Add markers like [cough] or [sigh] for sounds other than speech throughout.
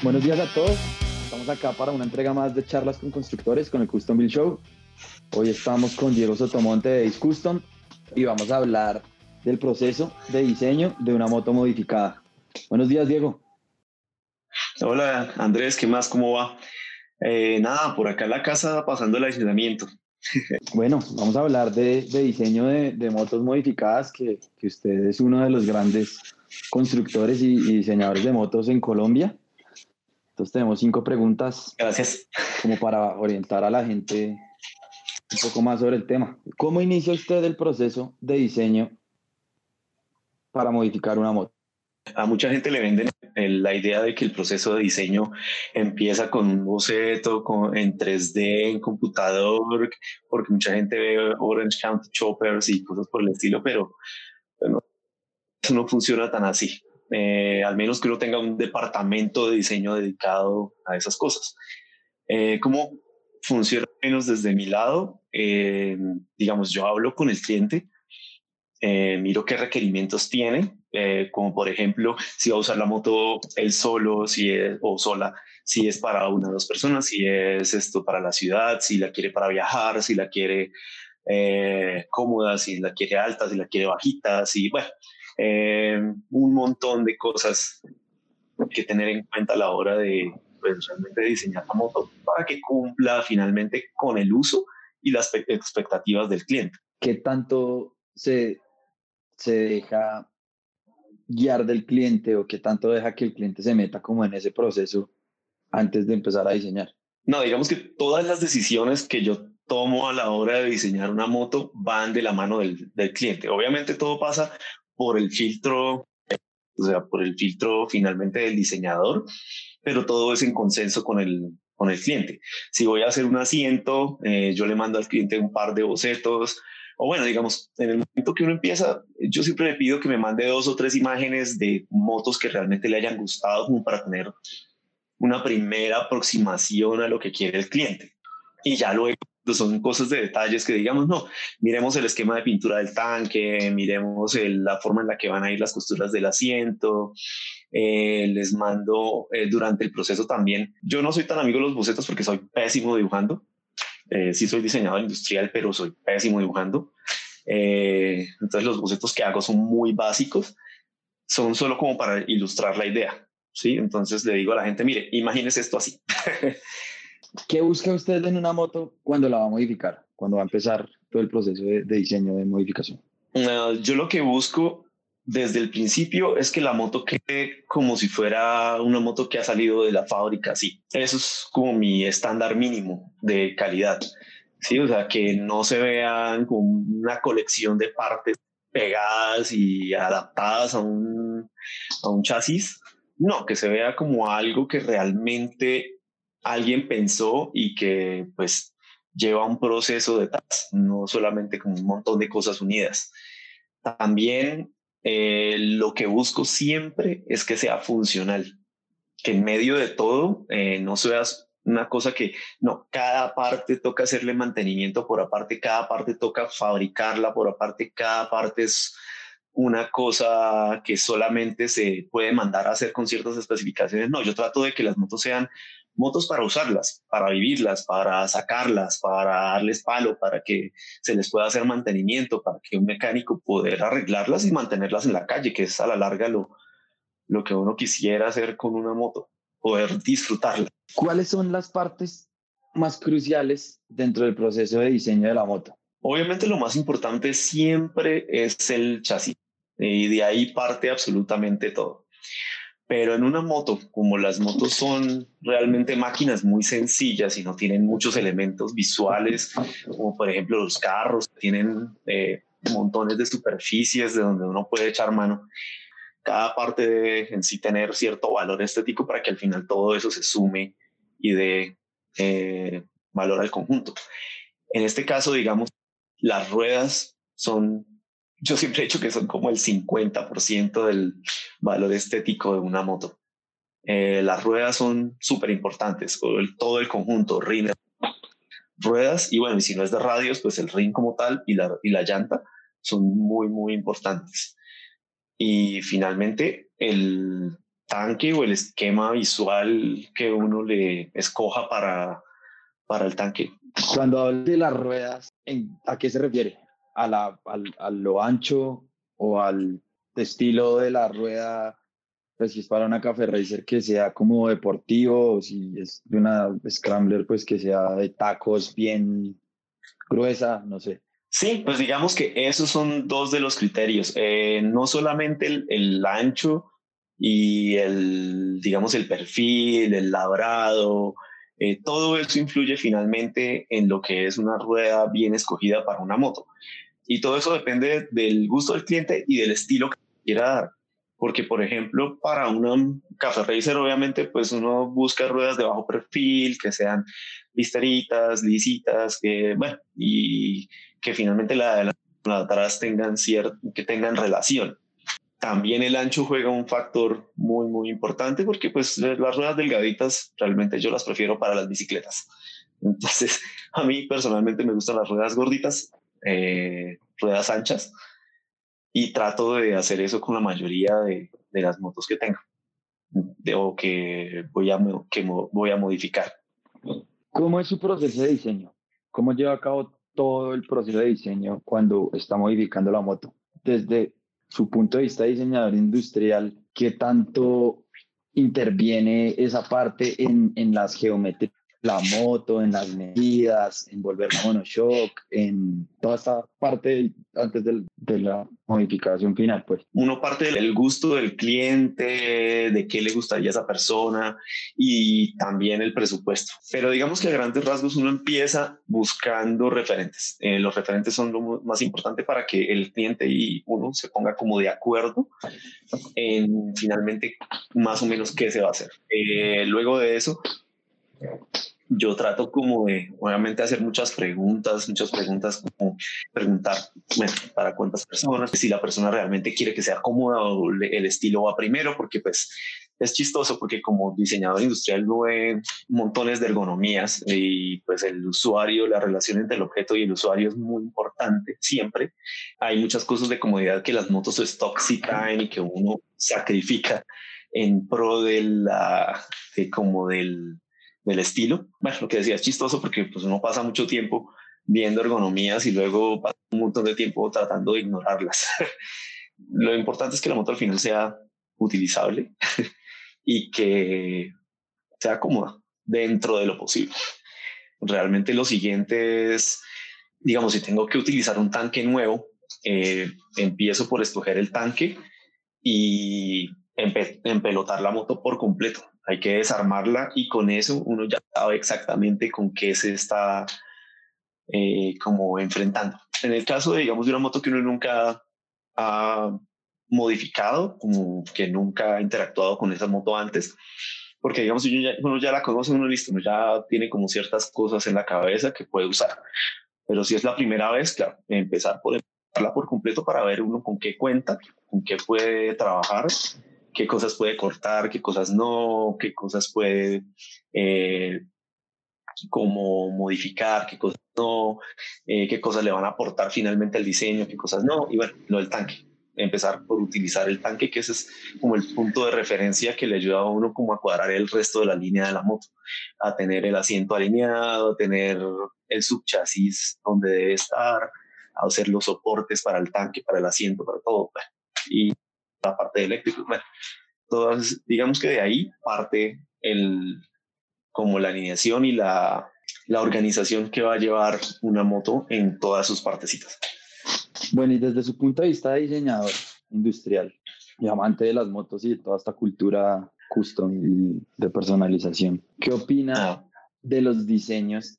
Buenos días a todos. Estamos acá para una entrega más de charlas con constructores con el Custom Build Show. Hoy estamos con Diego Sotomonte de Ace Custom y vamos a hablar del proceso de diseño de una moto modificada. Buenos días, Diego. Hola, Andrés, ¿qué más? ¿Cómo va? Eh, nada, por acá en la casa pasando el aislamiento. [laughs] bueno, vamos a hablar de, diseño de, motos modificadas, que, que, usted es uno de los grandes constructores y diseñadores de motos en Colombia. Entonces tenemos cinco preguntas. Gracias. Como para orientar a la gente un poco más sobre el tema. ¿Cómo inicia usted el proceso de diseño para modificar una moto? A mucha gente le venden la idea de que el proceso de diseño empieza con un boceto en 3D, en computador, porque mucha gente ve Orange County Choppers y cosas por el estilo, pero bueno, eso no funciona tan así. Eh, al menos que uno tenga un departamento de diseño dedicado a esas cosas. Eh, ¿Cómo funciona menos desde mi lado? Eh, digamos, yo hablo con el cliente, miro qué requerimientos tiene, como por ejemplo, si va a usar la moto él solo si es, o sola, si es para una o dos personas, si es esto para la ciudad, si la quiere para viajar, si la quiere cómoda, si la quiere alta, si la quiere bajita, si, bueno, eh, un montón de cosas que tener en cuenta a la hora de pues, realmente diseñar la moto para que cumpla finalmente con el uso y las expectativas del cliente. ¿Qué tanto se, se deja guiar del cliente o qué tanto deja que el cliente se meta como en ese proceso antes de empezar a diseñar? No, digamos que todas las decisiones que yo tomo a la hora de diseñar una moto van de la mano del, del cliente. Obviamente todo pasa por el filtro, o sea, por el filtro finalmente del diseñador, pero todo es en consenso con el, con el cliente. Si voy a hacer un asiento, eh, yo le mando al cliente un par de bocetos, o bueno, digamos, en el momento que uno empieza, yo siempre le pido que me mande dos o tres imágenes de motos que realmente le hayan gustado como para tener una primera aproximación a lo que quiere el cliente. Y ya luego son cosas de detalles que digamos, no, miremos el esquema de pintura del tanque, miremos la forma en la que van a ir las costuras del asiento, eh, les mando eh, durante el proceso también. Yo no soy tan amigo de los bocetos porque soy pésimo dibujando. Eh, sí soy diseñador industrial, pero soy pésimo dibujando. entonces los bocetos que hago son muy básicos, son solo como para ilustrar la idea. ¿sí? Entonces le digo a la gente, mire, imagínese esto así. [laughs] ¿Qué busca usted en una moto cuando la va a modificar? Cuando va a empezar todo el proceso de, diseño de modificación. yo lo que busco desde el principio es que la moto quede como si fuera una moto que ha salido de la fábrica, sí. Eso es como mi estándar mínimo de calidad. Sí, o sea, que no se vean como una colección de partes pegadas y adaptadas a un, a un chasis. No, que se vea como algo que realmente alguien pensó y que pues lleva un proceso detrás, no solamente como un montón de cosas unidas. También eh, lo que busco siempre es que sea funcional, que en medio de todo eh, no seas una cosa que no, cada parte toca hacerle mantenimiento por aparte, cada parte toca fabricarla por aparte, cada parte es una cosa que solamente se puede mandar a hacer con ciertas especificaciones. No, yo trato de que las motos sean motos para usarlas, para vivirlas, para sacarlas, para darles palo, para que se les pueda hacer mantenimiento, para que un mecánico pueda arreglarlas y mantenerlas en la calle, que es a la larga lo, lo que uno quisiera hacer con una moto, poder disfrutarla. ¿Cuáles son las partes más cruciales dentro del proceso de diseño de la moto? Obviamente lo más importante siempre es el chasis y de ahí parte absolutamente todo. Pero en una moto, como las motos son realmente máquinas muy sencillas y no tienen muchos elementos visuales, como por ejemplo los carros, tienen eh, montones de superficies de donde uno puede echar mano, cada parte en sí tener cierto valor estético para que al final todo eso se sume y dé eh, valor al conjunto. En este caso, digamos, las ruedas son yo siempre he dicho que son como el 50% del valor estético de una moto. Eh, las ruedas son súper importantes, todo el conjunto, rin, ruedas, y bueno, y si no es de radios, pues el ring como tal y la, y la llanta son muy, muy importantes. Y finalmente, el, tanque o el esquema visual que uno le escoja para, para el tanque. Cuando hablas de las ruedas, ¿a qué se refiere? ¿A, la, a lo ancho o al estilo de la rueda? Pues si es para una Café Racer que sea como deportivo, o si es de una Scrambler, pues que sea de tacos bien gruesa, no sé. Sí, pues digamos que esos son dos de los criterios. Eh, no solamente el, el, ancho y el, digamos, el perfil, el labrado, eh, todo eso influye finalmente en lo que es una rueda bien escogida para una moto. Y todo eso depende del gusto del cliente y del estilo que quiera dar. Porque, por ejemplo, para una Café Racer, obviamente, pues uno busca ruedas de bajo perfil, que sean listeritas, lisitas, que, bueno, y que finalmente la de atrás tengan que tengan relación. También el ancho juega un factor muy, muy importante porque pues las ruedas delgaditas realmente yo las prefiero para las bicicletas. Entonces, [laughs] a mí personalmente me gustan las ruedas gorditas, eh, ruedas anchas, y trato de hacer eso con la mayoría de, de las motos que tengo de, o que voy, a, que voy a modificar. ¿Cómo es su proceso de diseño? ¿Cómo lleva a cabo todo el proceso de diseño cuando está modificando la moto. Desde su punto de vista de diseñador industrial, ¿qué tanto interviene esa parte en, en las geometrías la moto, en las medidas, en volver a monoshock, en toda esta parte antes de la modificación final, pues. Uno parte del gusto del cliente, de qué le gustaría a esa persona y también el presupuesto. Pero digamos que a grandes rasgos uno empieza buscando referentes. Eh, los referentes son lo más importante para que el cliente y uno se ponga como de acuerdo en finalmente más o menos qué se va a hacer. Eh, luego de eso, yo trato como de, obviamente, hacer muchas preguntas, muchas preguntas, como preguntar bueno, para cuántas personas, si la persona realmente quiere que sea cómoda o el estilo va primero, porque pues es chistoso porque como diseñador industrial no ve montones de ergonomías y pues el usuario, la relación entre el objeto y el usuario es muy importante siempre. Hay muchas cosas de comodidad que las motos stock sí traen y que uno sacrifica en pro de la, de como del del estilo. Bueno, lo que decía es chistoso porque pues uno pasa mucho tiempo viendo ergonomías y luego pasa un montón de tiempo tratando de ignorarlas. [laughs] lo importante es que la moto al final sea utilizable [laughs] y que sea cómoda dentro de lo posible. Realmente lo siguiente es, digamos, si tengo que utilizar un tanque nuevo, eh, empiezo por escoger el tanque y empelotar la moto por completo hay que desarmarla y con eso uno ya sabe exactamente con qué se está eh, como enfrentando. En el caso de, digamos, de una moto que uno nunca ha modificado, como que nunca ha interactuado con esa moto antes, porque digamos, uno ya, uno ya la conoce, uno listo, uno ya tiene como ciertas cosas en la cabeza que puede usar. Pero si es la primera vez, claro, empezar por empezarla por completo para ver uno con qué cuenta, con qué puede trabajar qué cosas puede cortar, qué cosas no, qué cosas puede eh, como modificar, qué cosas no, eh, qué cosas le van a aportar finalmente al diseño, qué cosas no, y bueno, lo del tanque. Empezar por utilizar el tanque, que ese es como el punto de referencia que le ayuda a uno como a cuadrar el resto de la línea de la moto, a tener el asiento alineado, a tener el subchasis donde debe estar, a hacer los soportes para el tanque, para el asiento, para todo. Y la parte eléctrica. Bueno, todas, digamos que de ahí parte el, como la alineación y la, la organización que va a llevar una moto en todas sus partecitas. Bueno, y desde su punto de vista de diseñador industrial y amante de las motos y de toda esta cultura custom y de personalización, ¿qué opina ah. de los diseños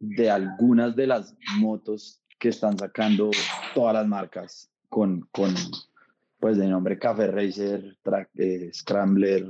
de algunas de las motos que están sacando todas las marcas con, con pues de nombre Café Racer, track, eh, Scrambler,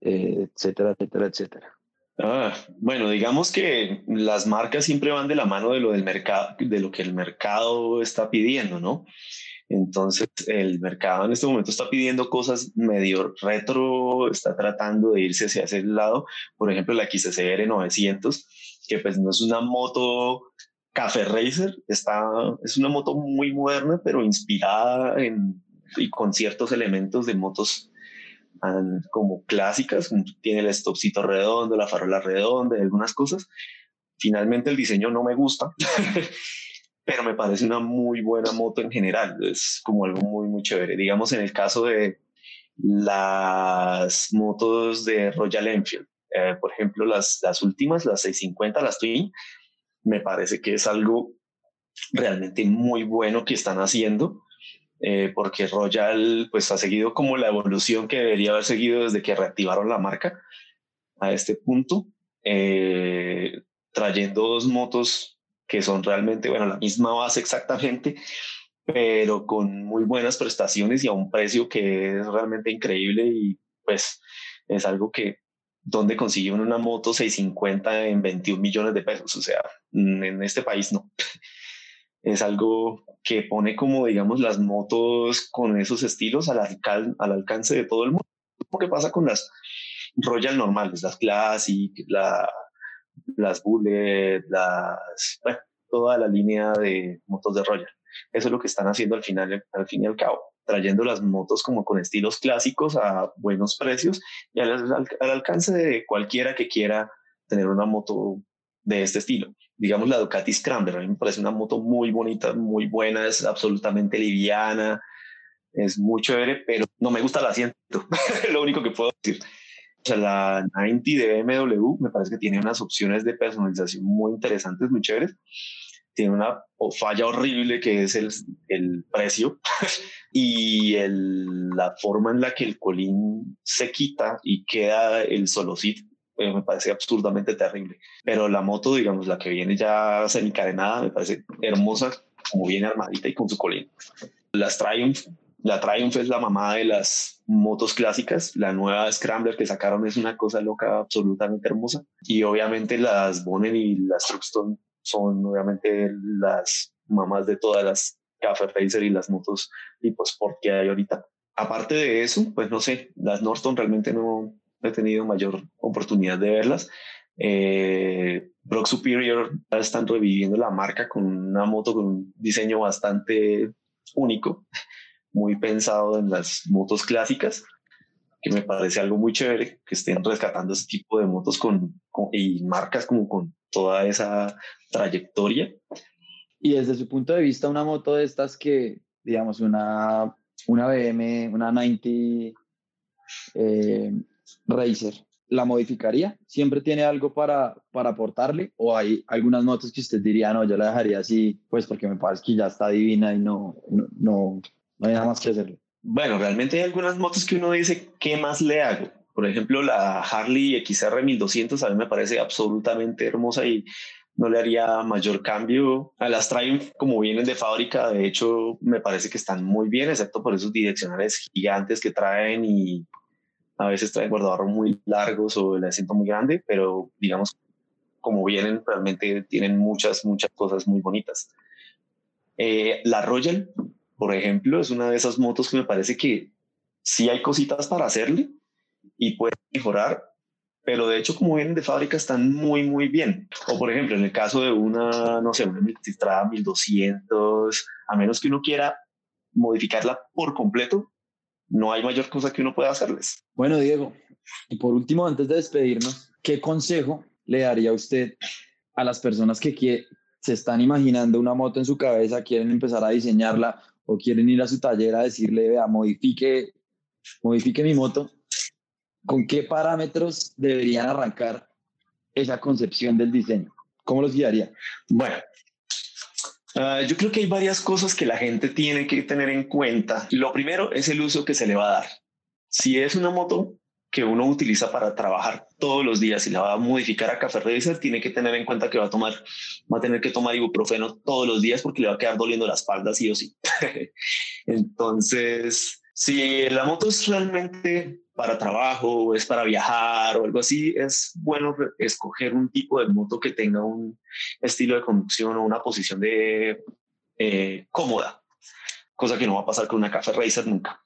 eh, etcétera, etcétera, etcétera. Ah, bueno, digamos que las marcas siempre van de la mano de lo del mercado, de lo que el mercado está pidiendo, ¿no? Entonces, el mercado en este momento está pidiendo cosas medio retro, está tratando de irse hacia ese lado. Por ejemplo, la XSR 900, que pues no es una moto Café Racer está, es una moto muy moderna, pero inspirada en, y con ciertos elementos de motos como clásicas, tiene el stopcito redondo, la farola redonda algunas cosas. Finalmente el diseño no me gusta, [laughs] pero me parece una muy buena moto en general. Es como algo muy, muy chévere. Digamos, en el caso de las motos de Royal Enfield, eh, por ejemplo, las, las últimas, las 650, las Twin, me parece que es algo realmente muy bueno que están haciendo. Eh, porque Royal pues ha seguido como la evolución que debería haber seguido desde que reactivaron la marca a este punto, eh, trayendo dos motos que son realmente, bueno, la misma base exactamente, pero con muy buenas prestaciones y a un precio que es realmente increíble y pues es algo que donde consigue una moto 650 en 21 millones de pesos, o sea, en este país no. [laughs] Es algo que pone como, digamos, las motos con esos estilos al, al alcance de todo el mundo. ¿Qué pasa con las Royal normales, las Classic, la, las Bullet, las, bueno, toda la línea de motos de Royal? Eso es lo que están haciendo al final, al fin y al cabo, trayendo las motos como con estilos clásicos a buenos precios y al, al, alcance de cualquiera que quiera tener una moto de este estilo. Digamos la Ducati Scrambler, a mí me parece una moto muy bonita, muy buena, es absolutamente liviana, es muy chévere, pero no me gusta el asiento, [laughs] lo único que puedo decir. O sea, la 90 de BMW me parece que tiene unas opciones de personalización muy interesantes, muy chéveres tiene una falla horrible que es el, el precio [laughs] y el, la forma en la que el colín se quita y queda el solocito eh, me parece absurdamente terrible. Pero la moto, digamos, la que viene ya semicarenada, me parece hermosa, como viene armadita y con su colín. Las Triumph, la Triumph es la mamá de las motos clásicas. La nueva Scrambler que sacaron es una cosa loca, absolutamente hermosa. Y obviamente las Bonnet y las Truxton son obviamente las mamás de todas las Café Racer y las motos tipo Sport que hay ahorita. Aparte de eso, pues no sé, las Norton realmente no he tenido mayor oportunidad de verlas. Eh, Brock Superior están reviviendo la marca con una moto con un diseño bastante único, muy pensado en las motos clásicas, que me parece algo muy chévere que estén rescatando ese tipo de motos con, con y marcas como con toda esa trayectoria. Y desde su punto de vista, una moto de estas que, digamos, una, una BM, una 90 eh, Racer, ¿la modificaría? ¿Siempre tiene algo para, para aportarle? ¿O hay algunas motos que usted diría, no, yo la dejaría así, pues porque me parece que ya está divina y no, no, no, no hay nada más que hacerle? Bueno, realmente hay algunas motos que uno dice, ¿qué más le hago? Por ejemplo, la Harley XR 1200 a mí me parece absolutamente hermosa y no le haría mayor cambio. A las Triumph, como vienen de fábrica, de hecho, me parece que están muy bien, excepto por esos direccionales gigantes que traen y a veces traen guardadores muy largos o el asiento muy grande, pero digamos, como vienen, realmente tienen muchas, muchas cosas muy bonitas. Eh, la Royal, por ejemplo, es una de esas motos que me parece que sí hay cositas para hacerle, y puede mejorar, pero de hecho como vienen de fábrica están muy, muy bien. O por ejemplo, en el caso de una, no sé, una Multistrada 1200, a menos que uno quiera modificarla por completo, no hay mayor cosa que uno pueda hacerles. Bueno, Diego, y por último, antes de despedirnos, ¿qué consejo le daría usted a las personas que se están imaginando una moto en su cabeza, quieren empezar a diseñarla o quieren ir a su taller a decirle, vea, modifique, modifique mi moto ¿con qué parámetros deberían arrancar esa concepción del diseño? ¿Cómo los guiaría? Bueno, ah, yo creo que hay varias cosas que la gente tiene que tener en cuenta. Lo primero es el uso que se le va a dar. Si es una moto que uno utiliza para trabajar todos los días y la va a modificar a café racer, tiene que tener en cuenta que va a tomar, va a tener que tomar ibuprofeno todos los días porque le va a quedar doliendo la espalda sí o sí. [laughs] Entonces, si la moto es realmente para trabajo o es para viajar o algo así, es bueno escoger un tipo de moto que tenga un estilo de conducción o una posición de eh, cómoda, cosa que no va a pasar con una Café Racer nunca.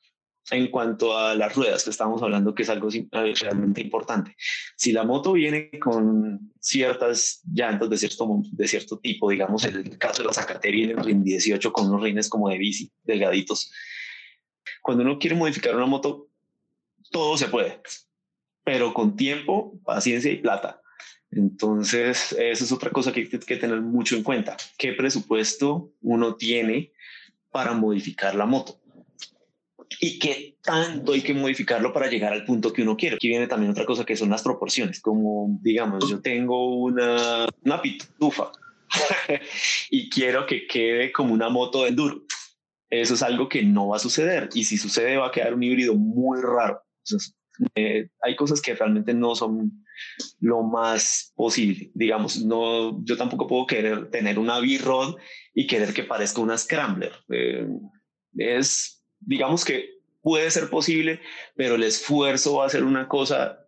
En cuanto a las ruedas que estamos hablando, que es algo eh, realmente importante. Si la moto viene con ciertas llantas de cierto, de cierto tipo, digamos, el caso de la Zacateri en el RIN 18 con unos rines como de bici, delgaditos, cuando uno quiere modificar una moto, todo se puede, pero con tiempo, paciencia y plata. Entonces, eso es otra cosa que hay que tener mucho en cuenta. ¿Qué presupuesto uno tiene para modificar la moto? y qué tanto hay que modificarlo para llegar al punto que uno quiere. Aquí viene también otra cosa que son las proporciones, como digamos, yo tengo una, una pitufa [laughs] y quiero que quede como una moto de enduro. Eso es algo que no va a suceder y si sucede va a quedar un híbrido muy raro. Eh, hay cosas que realmente no son lo más posible. Digamos, no, yo tampoco puedo querer tener una B-Rod y querer que parezca una Scrambler. Eh, es digamos que puede ser posible, pero el esfuerzo va a ser una cosa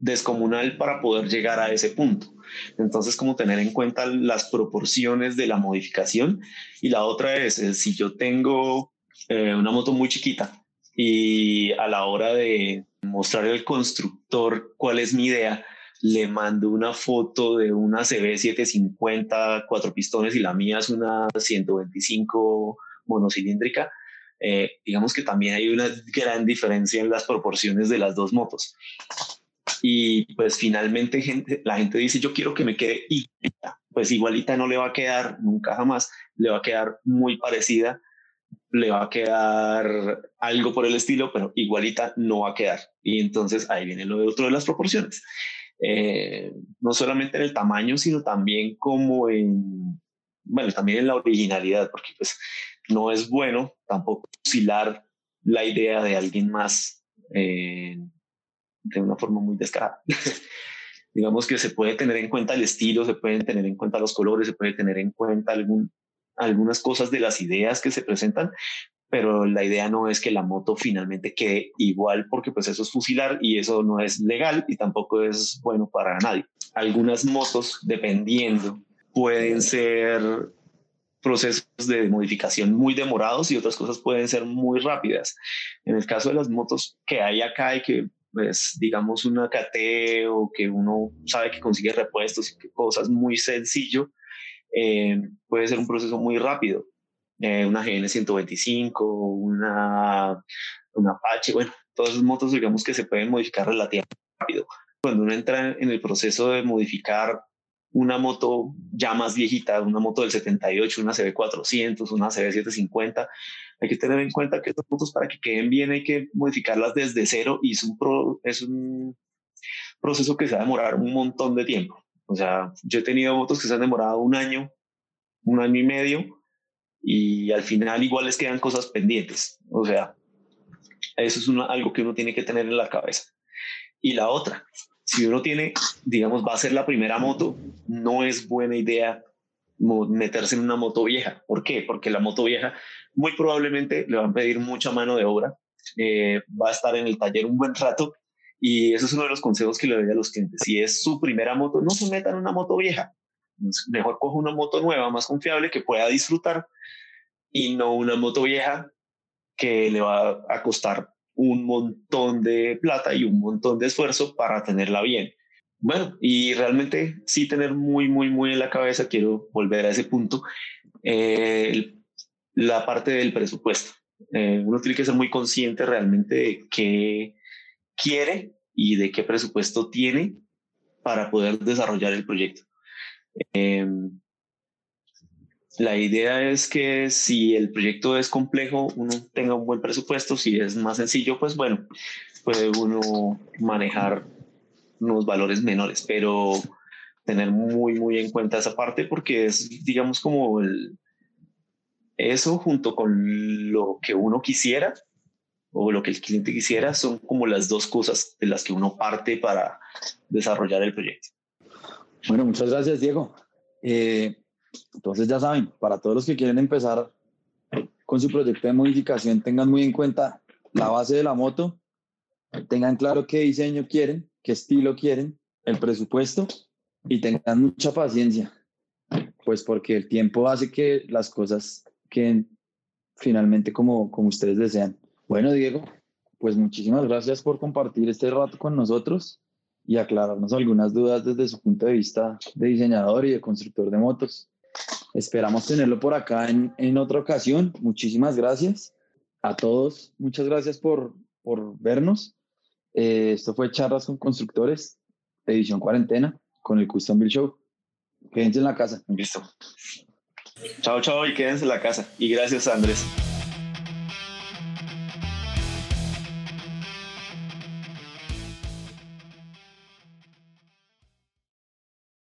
descomunal para poder llegar a ese punto. Entonces, como tener en cuenta las proporciones de la modificación. Y la otra es, si yo tengo eh, una moto muy chiquita y a la hora de mostrar al constructor cuál es mi idea, le mando una foto de una CB750 cuatro pistones y la mía es una 125 monocilíndrica, eh, digamos que también hay una gran diferencia en las proporciones de las dos motos. Y pues finalmente gente, la gente dice, yo quiero que me quede igualita. Pues igualita no le va a quedar nunca jamás, le va a quedar muy parecida, le va a quedar algo por el estilo, pero igualita no va a quedar. Y entonces ahí viene lo de otro de las proporciones. Eh, no solamente en el tamaño, sino también como en, bueno, también en la originalidad, porque pues no es bueno tampoco fusilar la idea de alguien más eh, de una forma muy descarada. [laughs] Digamos que se puede tener en cuenta el estilo, se pueden tener en cuenta los colores, se puede tener en cuenta algún, algunas cosas de las ideas que se presentan, pero la idea no es que la moto finalmente quede igual porque pues eso es fusilar y eso no es legal y tampoco es bueno para nadie. Algunas motos, dependiendo, pueden ser procesos de modificación muy demorados y otras cosas pueden ser muy rápidas. En el caso de las motos que hay acá y que pues digamos una KT o que uno sabe que consigue repuestos y que cosas muy sencillo, eh, puede ser un proceso muy rápido. Eh, una GN 125, una, una Apache, bueno, todas esas motos digamos que se pueden modificar relativamente rápido. Cuando uno entra en el proceso de modificar una moto ya más viejita, una moto del 78, una CB400, una CB750. Hay que tener en cuenta que estas motos para que queden bien hay que modificarlas desde cero y es un, es un proceso que se va a demorar un montón de tiempo. O sea, yo he tenido motos que se han demorado un año, un año y medio y al final igual les quedan cosas pendientes. O sea, eso es algo que uno tiene que tener en la cabeza. Y la otra, si uno tiene, digamos, va a ser la primera moto, no es buena idea meterse en una moto vieja. ¿Por qué? Porque la moto vieja muy probablemente le van a pedir mucha mano de obra, eh, va a estar en el taller un buen rato y eso es uno de los consejos que le doy a los clientes. Si es su primera moto, no se metan en una moto vieja. Mejor coja una moto nueva, más confiable, que pueda disfrutar y no una moto vieja que le va a costar un montón de plata y un montón de esfuerzo para tenerla bien. Bueno, y realmente sí tener muy, muy, muy en la cabeza, quiero volver a ese punto, eh, la parte del presupuesto. Eh, uno tiene que ser muy consciente realmente de qué quiere y de qué presupuesto tiene para poder desarrollar el proyecto. Eh, la idea es que si el proyecto es complejo, uno tenga un buen presupuesto. Si es más sencillo, pues bueno, puede uno manejar unos valores menores, pero tener muy, muy en cuenta esa parte porque es, digamos, como el, eso junto con lo que uno quisiera o lo que el cliente quisiera son como las dos cosas de las que uno parte para desarrollar el proyecto. Bueno, muchas gracias, Diego. Eh, entonces ya saben, para todos los que quieren empezar con su proyecto de modificación, tengan muy en cuenta la base de la moto, tengan claro qué diseño quieren, qué estilo quieren, el presupuesto y tengan mucha paciencia, pues porque el tiempo hace que las cosas queden finalmente como, como ustedes desean. Bueno, Diego, pues muchísimas gracias por compartir este rato con nosotros y aclararnos algunas dudas desde su punto de vista de diseñador y de constructor de motos. Esperamos tenerlo por acá en, en otra ocasión. Muchísimas gracias a todos. Muchas gracias por, por vernos Eh, esto fue Charlas con Constructores, edición cuarentena, con el Custom Bill Show. Quédense en la casa. Listo. Chao, chao y quédense en la casa. Y gracias, Andrés.